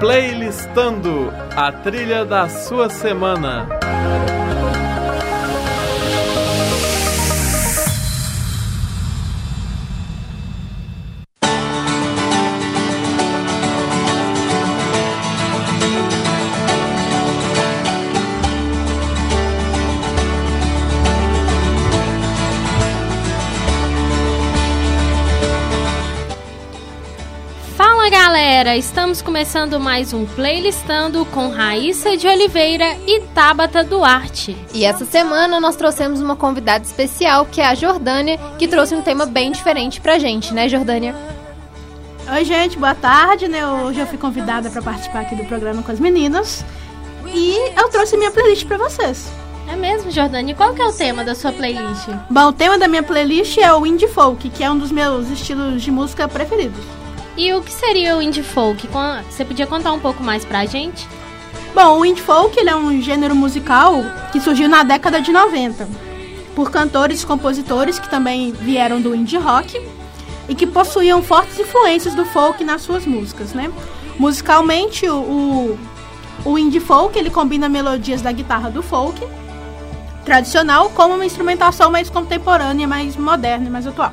Playlistando a trilha da sua semana. Galera, estamos começando mais um Playlistando com Raíssa de Oliveira e Tabata Duarte. E essa semana nós trouxemos uma convidada especial, que é a Jordânia, que trouxe um tema bem diferente pra gente, né, Jordânia? Oi, gente, boa tarde, né? Hoje eu fui convidada para participar aqui do programa com as meninas e eu trouxe minha playlist para vocês. É mesmo, Jordânia? Qual que é o tema da sua playlist? Bom, o tema da minha playlist é o indie folk, que é um dos meus estilos de música preferidos. E o que seria o indie folk? Você podia contar um pouco mais pra gente? Bom, o indie folk é um gênero musical que surgiu na década de 90 por cantores e compositores que também vieram do indie rock e que possuíam fortes influências do folk nas suas músicas, né? Musicalmente, o, o indie folk ele combina melodias da guitarra do folk tradicional com uma instrumentação mais contemporânea, mais moderna e mais atual.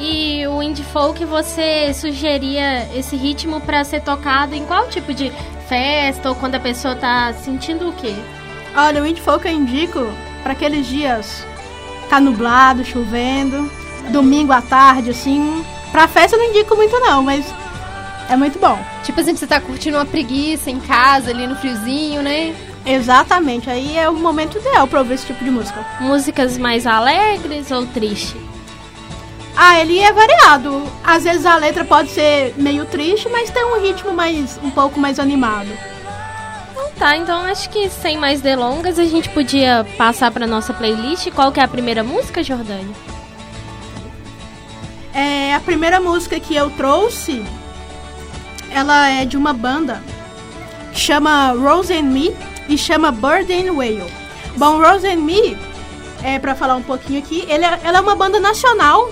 E o indie folk, você sugeria esse ritmo para ser tocado em qual tipo de festa ou quando a pessoa tá sentindo o quê? Olha, o indie folk eu indico para aqueles dias tá nublado, chovendo, domingo à tarde, assim. Pra festa eu não indico muito não, mas é muito bom. Tipo assim, você tá curtindo uma preguiça em casa, ali no friozinho, né? Exatamente, aí é o momento ideal pra ouvir esse tipo de música. Músicas mais alegres ou tristes? Ah, ele é variado. Às vezes a letra pode ser meio triste, mas tem um ritmo mais um pouco mais animado. Então tá, então acho que sem mais delongas a gente podia passar para nossa playlist. Qual que é a primeira música, Jordânia? É, a primeira música que eu trouxe, ela é de uma banda que chama Rose and Me e chama Bird and Whale. Bom, Rose and Me, é, para falar um pouquinho aqui, ele é, ela é uma banda nacional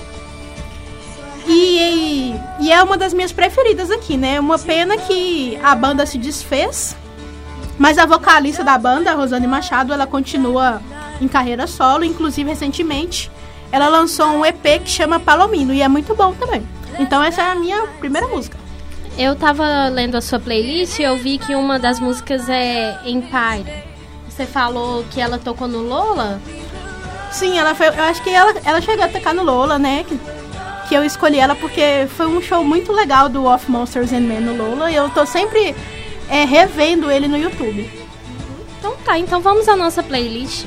e, e, é uma das minhas preferidas aqui, né? Uma pena que a banda se desfez. Mas a vocalista da banda, a Rosane Machado, ela continua em carreira solo. Inclusive, recentemente, ela lançou um EP que chama Palomino. E é muito bom também. Então, essa é a minha primeira música. Eu tava lendo a sua playlist e eu vi que uma das músicas é Empire. Você falou que ela tocou no Lola? Sim, ela foi. Eu acho que ela, ela chegou a tocar no Lola, né? que eu escolhi ela porque foi um show muito legal do Of Monsters and Men no Lola e eu tô sempre é, revendo ele no YouTube. Então tá, então vamos à nossa playlist.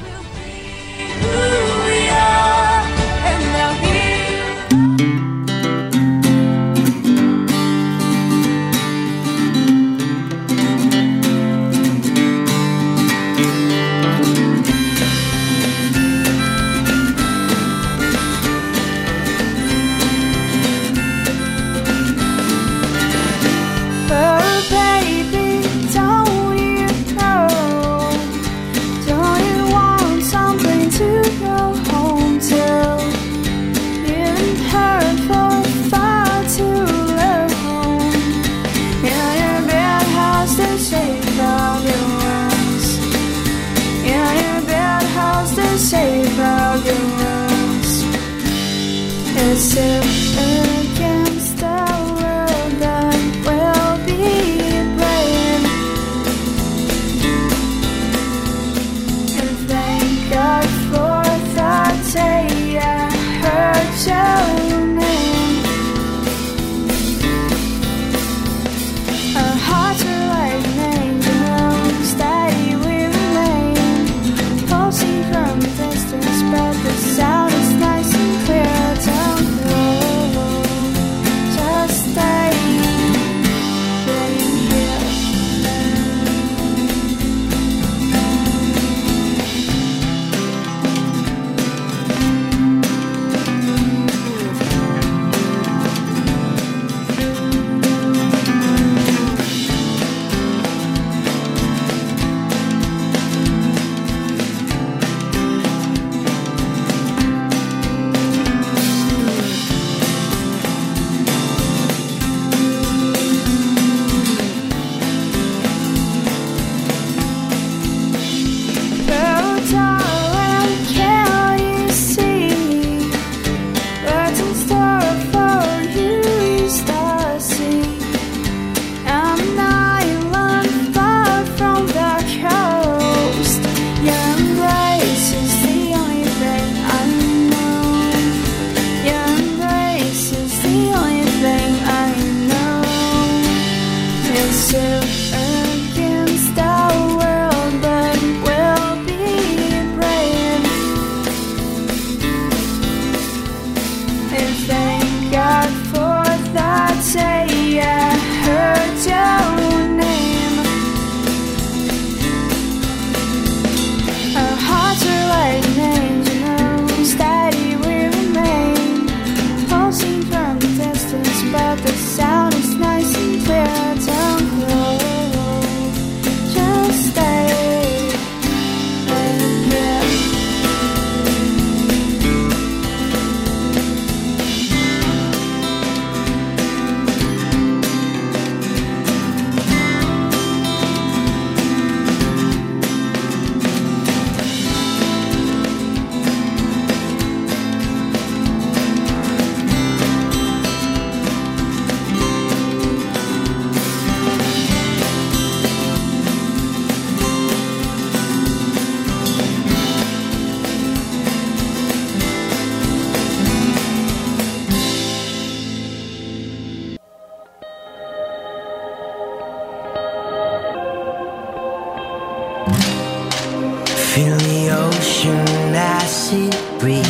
Feel the ocean as acid breeze,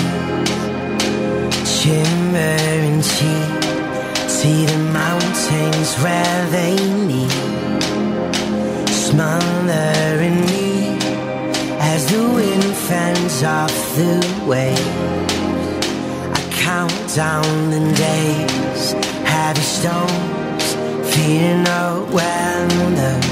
shimmering cheek. See the mountains where they meet, smothering me as the wind fans off the waves. I count down the days, heavy stones, feeling no wonder.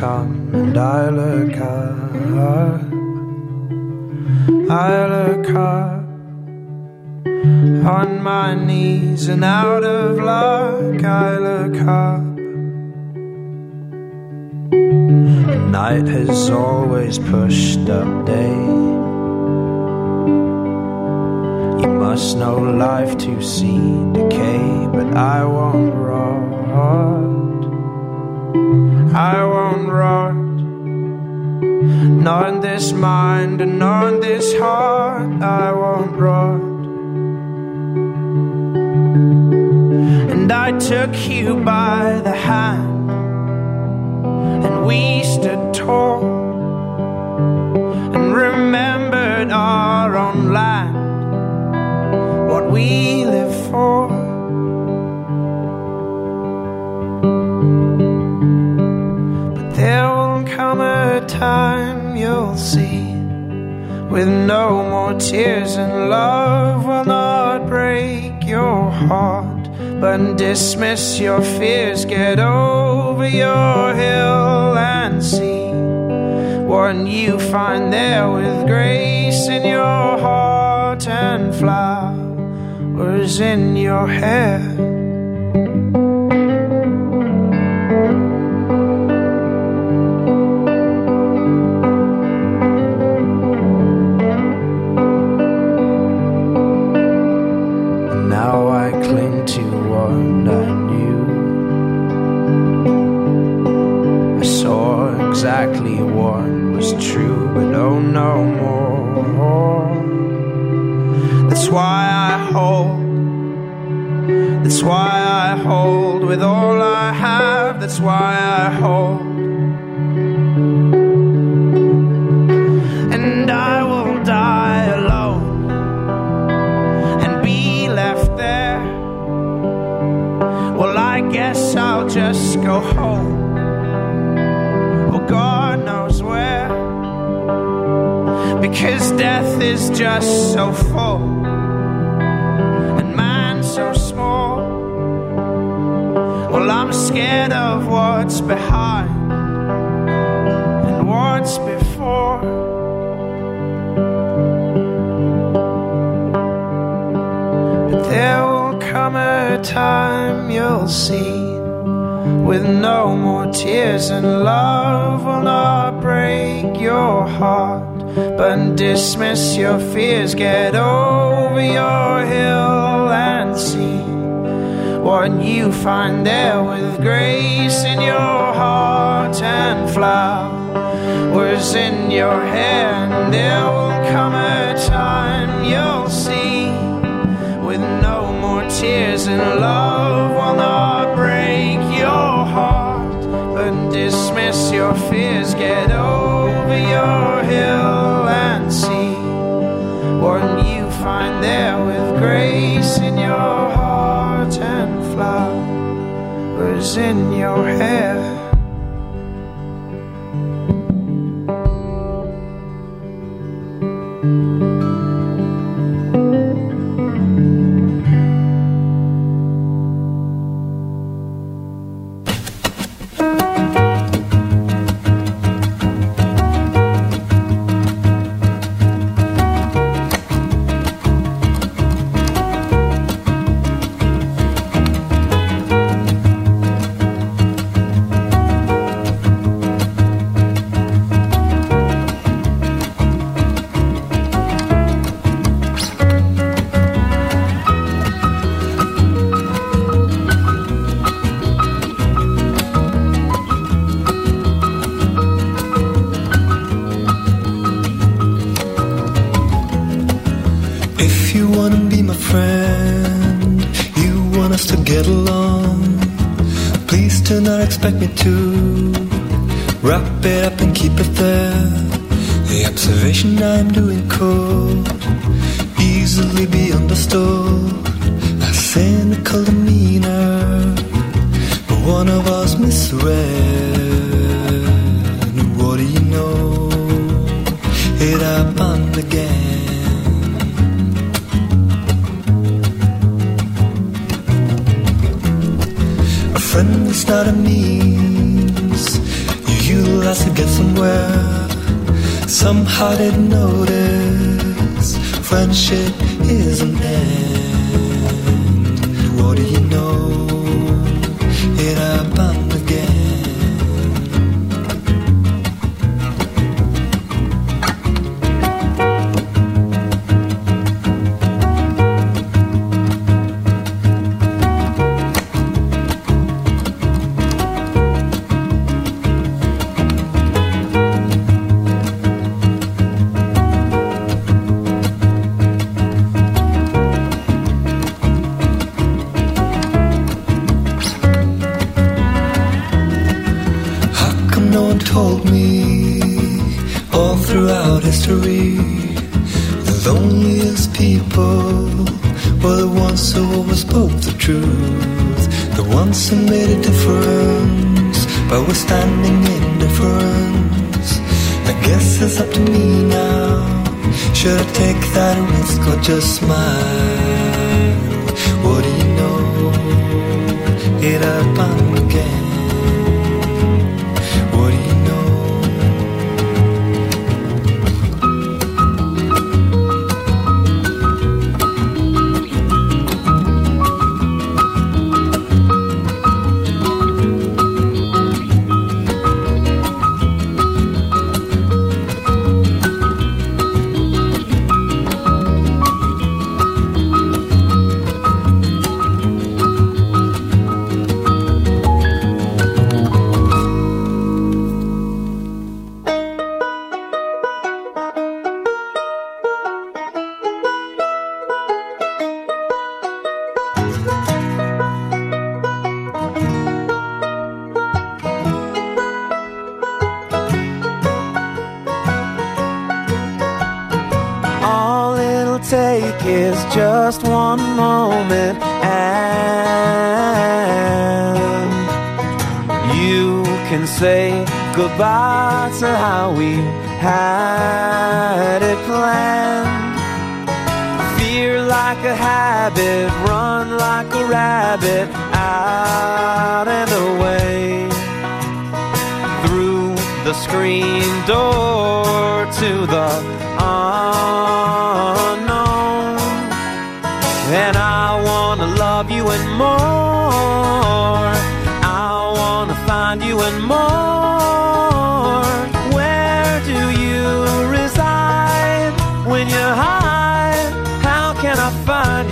Come, and I look up. I look up on my knees and out of luck. I look up. Night has always pushed up day. You must know life to see decay, but I won't rot. I won't rot. Not in this mind and not in this heart. I won't rot. And I took you by the hand, and we stood tall and remembered our own land what we live for. Time you'll see with no more tears, and love will not break your heart, but dismiss your fears. Get over your hill and see what you find there with grace in your heart and flowers in your hair. So full and mine so small. Well, I'm scared of what's behind and what's before. But there will come a time you'll see with no more tears, and love will not break your heart, but dismiss your fears. Get over your hill and see what you find there with grace in your heart and flowers in your hand. There will come a time you'll see with no more tears, and love will not dismiss your fears. Get over your hill and see what you find there with grace in your heart and flowers in your hair. Expect me to wrap it up and keep it there. The observation I'm doing could easily be understood. A cynical demeanor, but one of us misread. not a means you utilize to get somewhere. Somehow didn't notice friendship is an end.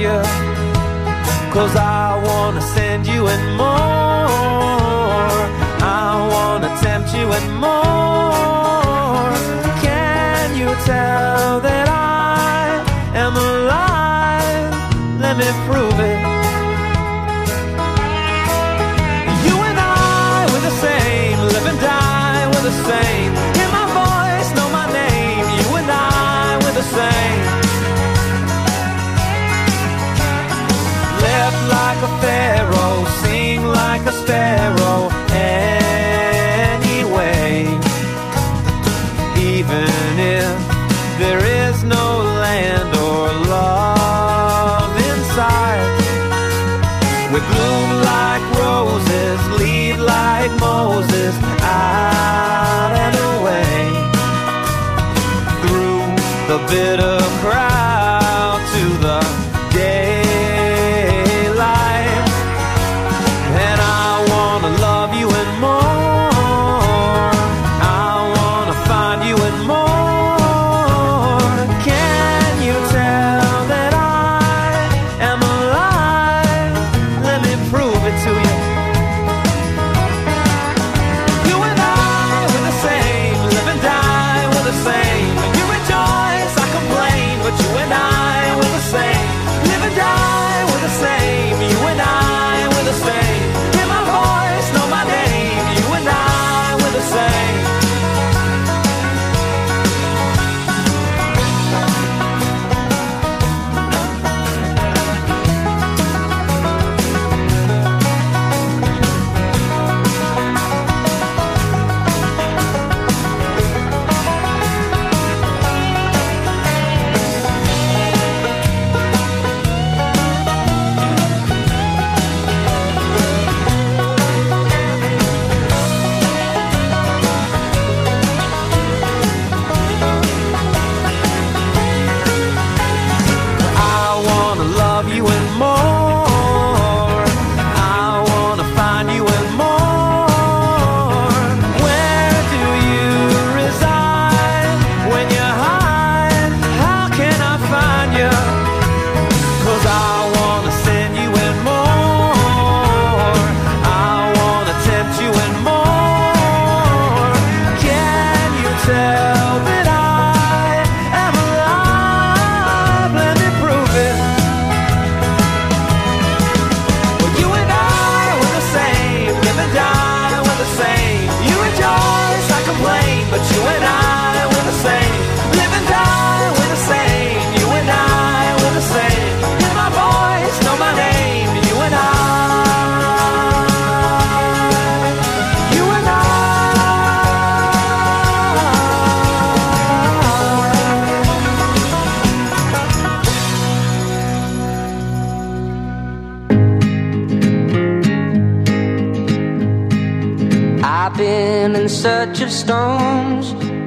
you. Cause I wanna send you in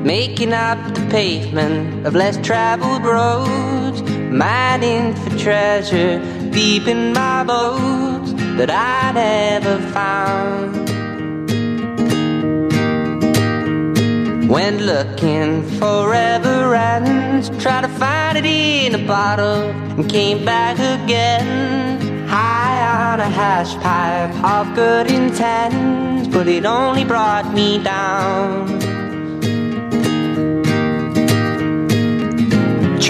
making up the pavement of less traveled roads, mining for treasure deep in my bones that I never found. Went looking forever and tried to find it in a bottle and came back again. High on a hash pipe of good intent, but it only brought me down.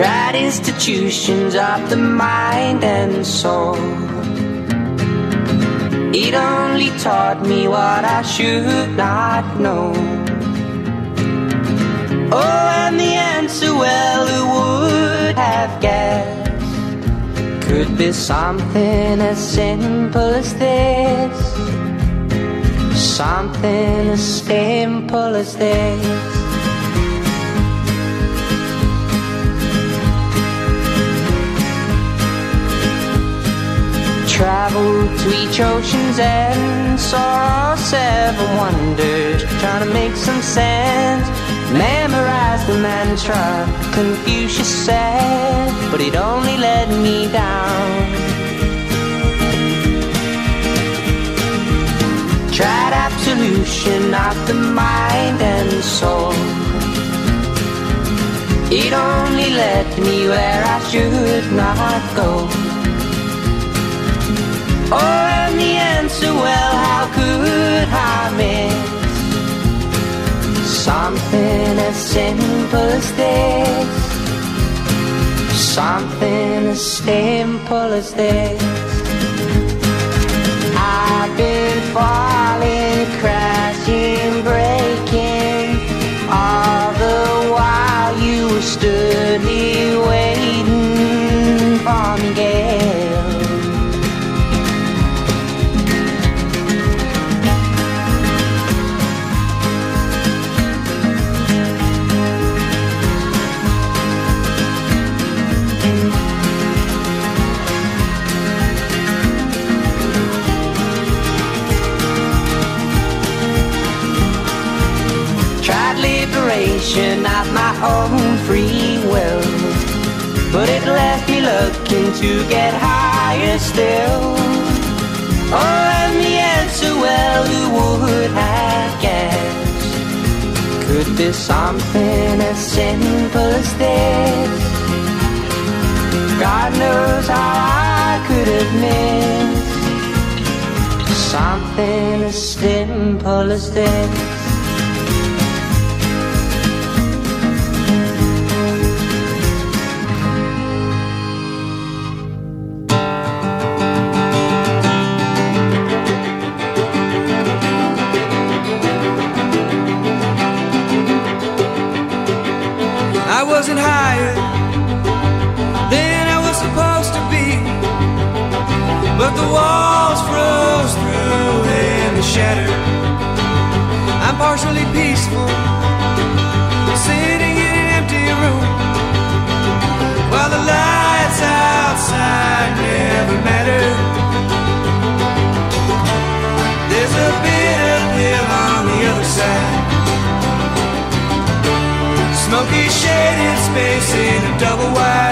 Tried institutions of the mind and soul. It only taught me what I should not know. Oh, and the answer, well, who would have guessed? Could be something as simple as this. Something as simple as this. Traveled to each ocean's end, saw seven wonders, trying to make some sense. Memorized the mantra Confucius said, but it only let me down. Tried absolution of the mind and soul. It only led me where I should not go. Oh, and the answer, well, how could I miss something as simple as this? Something as simple as this. I've been falling, crashing, breaking, all the while you stood here waiting for me. Liberation of my own free will. But it left me looking to get higher still. Oh, and the answer, well, who would have guessed? Could be something as simple as this. God knows how I could have missed something as simple as this. Space in a double wide.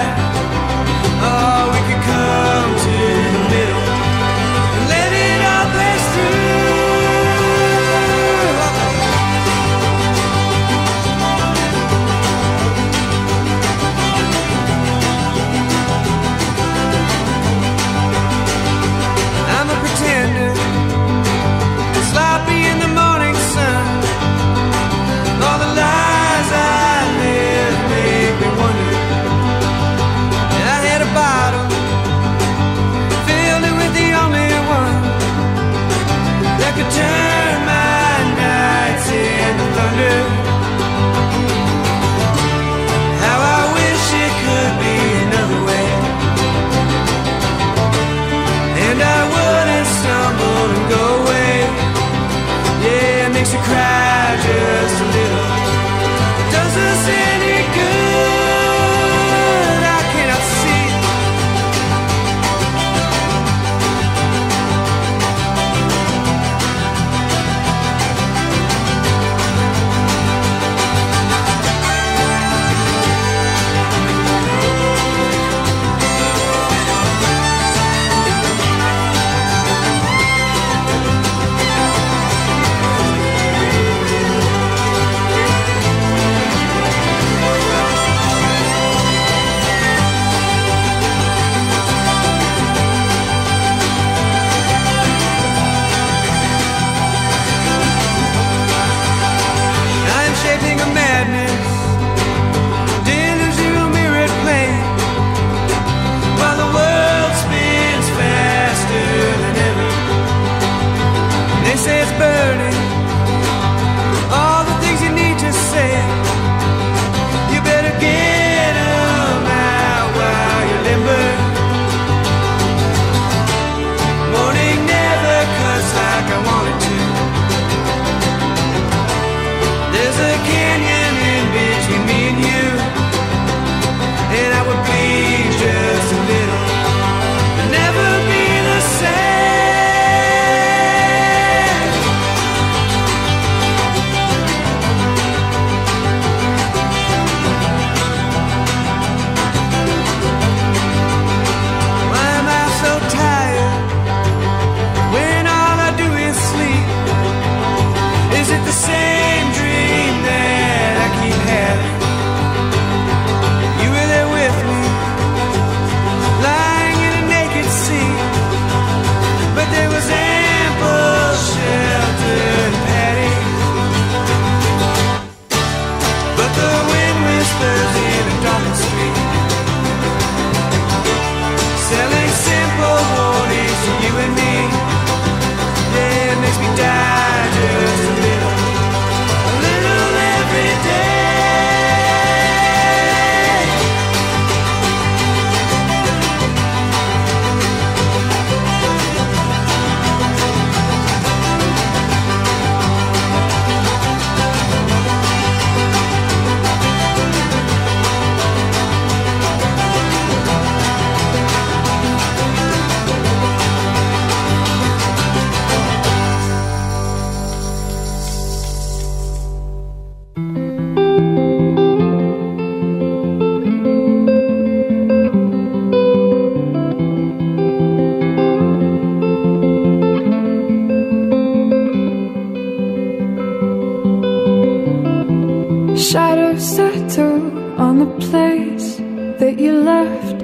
On the place that you left.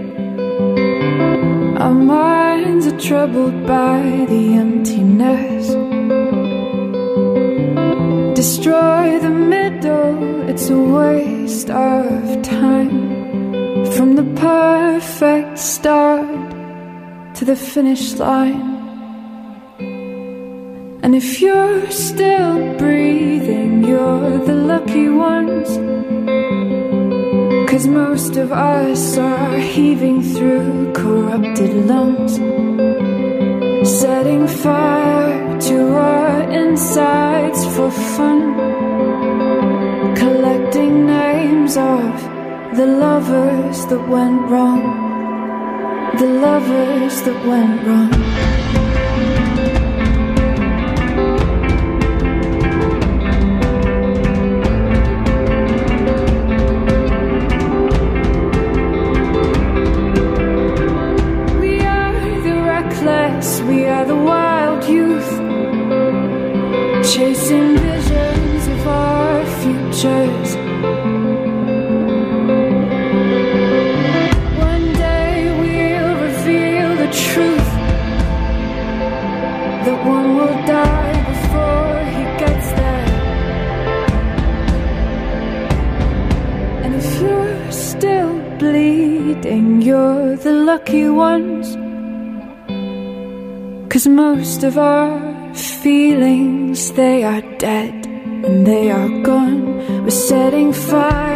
Our minds are troubled by the emptiness. Destroy the middle, it's a waste of time. From the perfect start to the finish line. And if you're still breathing, you're the lucky ones. Cause most of us are heaving through corrupted lungs. Setting fire to our insides for fun. Collecting names of the lovers that went wrong. The lovers that went wrong. Futures. One day we'll reveal the truth that one will die before he gets there. And if you're still bleeding, you're the lucky ones. Cause most of our feelings, they are dead and they are gone. We're setting fire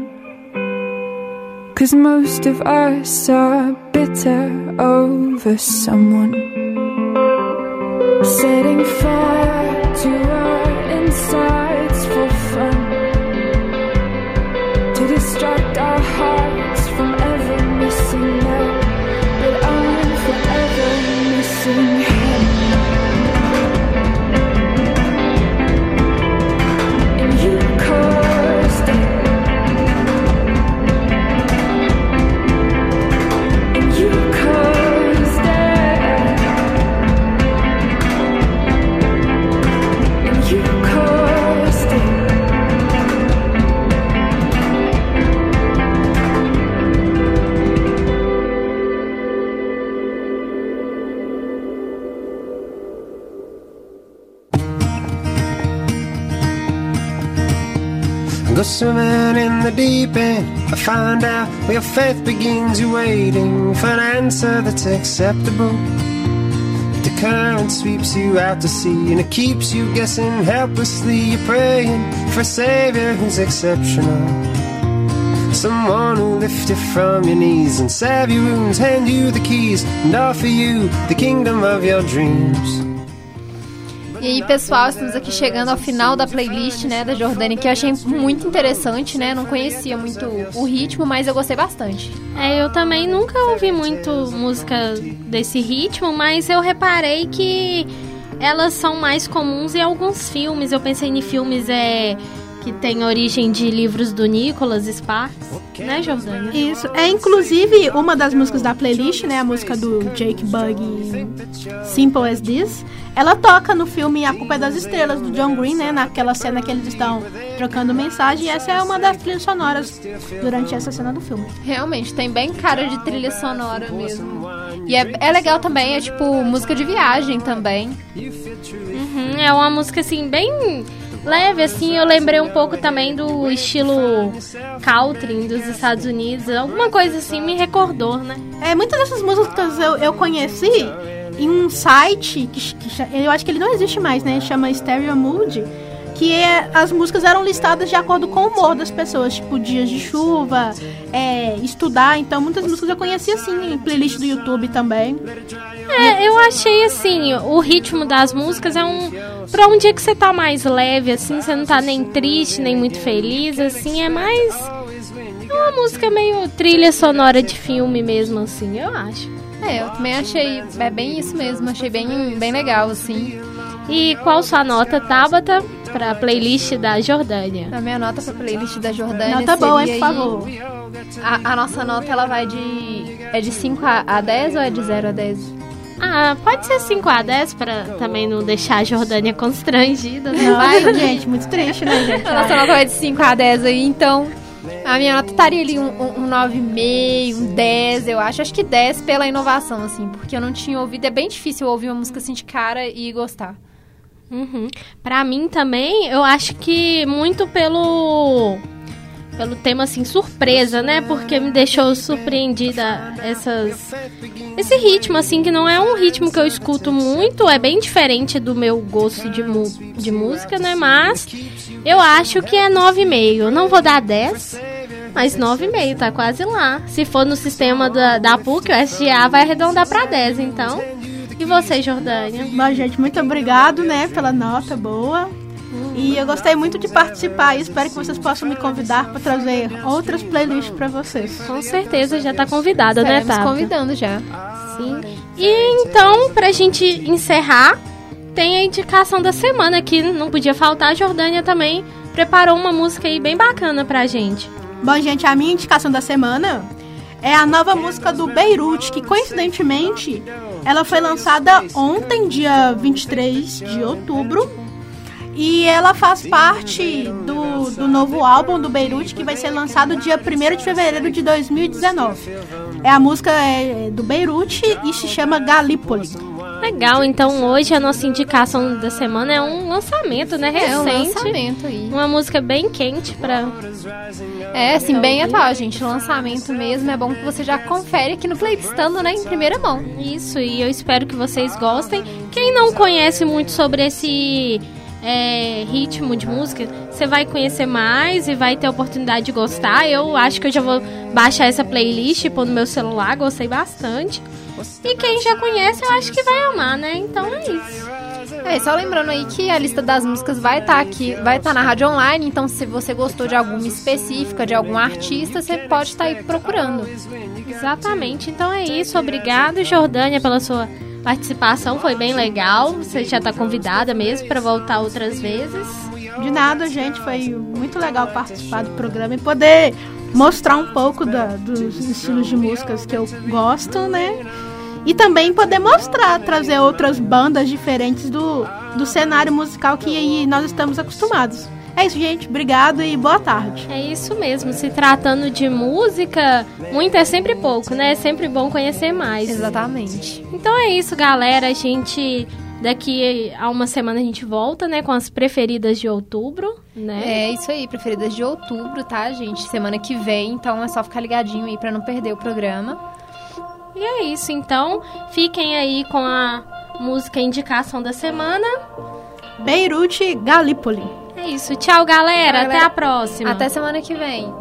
Cause most of us are bitter over someone. Setting fire to Swimming in the deep end. I find out where your faith begins. You're waiting for an answer that's acceptable. But the current sweeps you out to sea and it keeps you guessing helplessly. You're praying for a savior who's exceptional. Someone who lift you from your knees and salve your wounds, hand you the keys, and offer you the kingdom of your dreams. E aí, pessoal, estamos aqui chegando ao final da playlist, né, da Jordânia, que eu achei muito interessante, né? Não conhecia muito o ritmo, mas eu gostei bastante. É, eu também nunca ouvi muito música desse ritmo, mas eu reparei que elas são mais comuns em alguns filmes. Eu pensei em filmes é, que tem origem de livros do Nicholas Sparks, né, Jordânia? Isso. É inclusive uma das músicas da playlist, né? A música do Jake Bug, Simple as This. Ela toca no filme A Culpa é das Estrelas, do John Green, né? Naquela cena que eles estão trocando mensagem. E essa é uma das trilhas sonoras durante essa cena do filme. Realmente, tem bem cara de trilha sonora mesmo. E é, é legal também, é tipo música de viagem também. Uhum, é uma música assim, bem leve, assim. Eu lembrei um pouco também do estilo country dos Estados Unidos. Alguma coisa assim me recordou, né? É, muitas dessas músicas eu, eu conheci em um site que, que eu acho que ele não existe mais, né? Chama Stereo Mood. Que é, as músicas eram listadas de acordo com o humor das pessoas, tipo dias de chuva, é, estudar. Então, muitas músicas eu conheci assim, em playlist do YouTube também. É, eu achei assim, o ritmo das músicas é um. Pra um dia que você tá mais leve, assim, você não tá nem triste, nem muito feliz, assim, é mais. É uma música meio trilha sonora de filme mesmo, assim, eu acho. É, eu também achei, é bem isso mesmo, achei bem, bem legal, assim. E qual sua nota, Tabata, pra playlist da Jordânia? A minha nota pra playlist da Jordânia Nota boa, hein, por favor. A, a nossa nota, ela vai de... É de 5 a, a 10 ou é de 0 a 10? Ah, pode ser 5 a 10 pra também não deixar a Jordânia constrangida, né? Vai, gente, muito triste, né, gente? A nossa nota vai de 5 a 10 aí, então... A minha nota estaria ali um, um, um 9,5, um 10, eu acho. Acho que 10 pela inovação, assim, porque eu não tinha ouvido. É bem difícil ouvir uma música assim de cara e gostar. Uhum. Pra mim também, eu acho que muito pelo pelo tema assim surpresa, né? Porque me deixou surpreendida essas esse ritmo assim que não é um ritmo que eu escuto muito, é bem diferente do meu gosto de, mu de música, né? Mas eu acho que é 9,5. Não vou dar 10, mas 9,5 tá quase lá. Se for no sistema da, da PUC, o SGA vai arredondar pra 10, então. E você, Jordânia? Bom, gente, muito obrigado, né, pela nota boa. E eu gostei muito de participar e espero que vocês possam me convidar para trazer outras playlists para vocês. Com certeza já tá convidada, né, Tata? convidando já. Sim. E então, pra gente encerrar, tem a indicação da semana que não podia faltar. A Jordânia também preparou uma música aí bem bacana pra gente. Bom, gente, a minha indicação da semana é a nova música do Beirute, que coincidentemente ela foi lançada ontem, dia 23 de outubro. E ela faz parte do, do novo álbum do Beirute, que vai ser lançado dia 1 de fevereiro de 2019. É a música é, do Beirute e se chama Galípoli. Legal, então hoje a nossa indicação da semana é um lançamento, né? É um Recente. lançamento aí. Uma música bem quente pra. É, assim, bem atual, gente. Lançamento mesmo. É bom que você já confere aqui no playlistando, né? Em primeira mão. Isso, e eu espero que vocês gostem. Quem não conhece muito sobre esse é, ritmo de música, você vai conhecer mais e vai ter a oportunidade de gostar. Eu acho que eu já vou baixar essa playlist e pôr no meu celular, gostei bastante. E quem já conhece, eu acho que vai amar, né? Então é isso. É, só lembrando aí que a lista das músicas vai estar aqui, vai estar na rádio online, então se você gostou de alguma específica, de algum artista, você pode estar aí procurando. Exatamente. Então é isso. Obrigada, Jordânia, pela sua participação. Foi bem legal. Você já está convidada mesmo para voltar outras vezes. De nada, gente. Foi muito legal participar do programa e poder mostrar um pouco da- dos estilos de músicas que eu gosto, né? E também poder mostrar, trazer outras bandas diferentes do, do cenário musical que nós estamos acostumados. É isso, gente. Obrigado e boa tarde. É isso mesmo. Se tratando de música, muito é sempre pouco, né? É sempre bom conhecer mais. Exatamente. Então é isso, galera. A gente. Daqui a uma semana a gente volta, né? Com as preferidas de outubro, né? É isso aí, preferidas de outubro, tá, gente? Semana que vem, então é só ficar ligadinho aí pra não perder o programa. E é isso, então. Fiquem aí com a música indicação da semana. Beirute Galípoli. É isso. Tchau, galera. Tchau, Até galera. a próxima. Até semana que vem.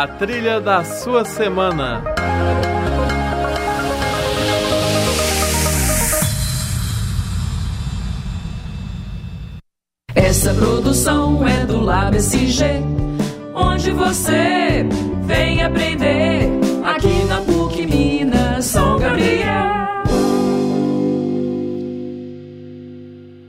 A trilha da sua semana. Essa produção é do Lab SG, onde você